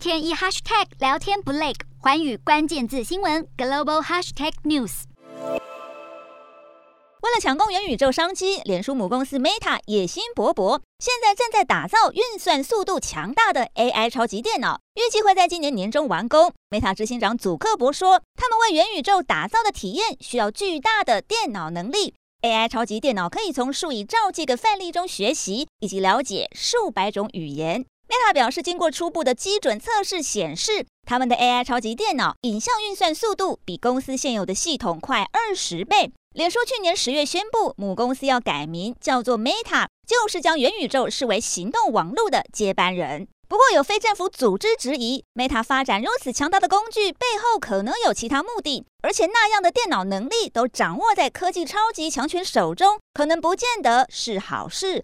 天一 hashtag 聊天不累，寰宇关键字新闻 global hashtag news。为了抢攻元宇宙商机，脸书母公司 Meta 野心勃勃，现在正在打造运算速度强大的 AI 超级电脑，预计会在今年年中完工。Meta 执行长祖克伯说，他们为元宇宙打造的体验需要巨大的电脑能力。AI 超级电脑可以从数以兆计个范例中学习，以及了解数百种语言。Meta 表示，经过初步的基准测试显示，他们的 AI 超级电脑影像运算速度比公司现有的系统快二十倍。脸书去年十月宣布，母公司要改名，叫做 Meta，就是将元宇宙视为行动网络的接班人。不过，有非政府组织质疑，Meta 发展如此强大的工具背后可能有其他目的，而且那样的电脑能力都掌握在科技超级强权手中，可能不见得是好事。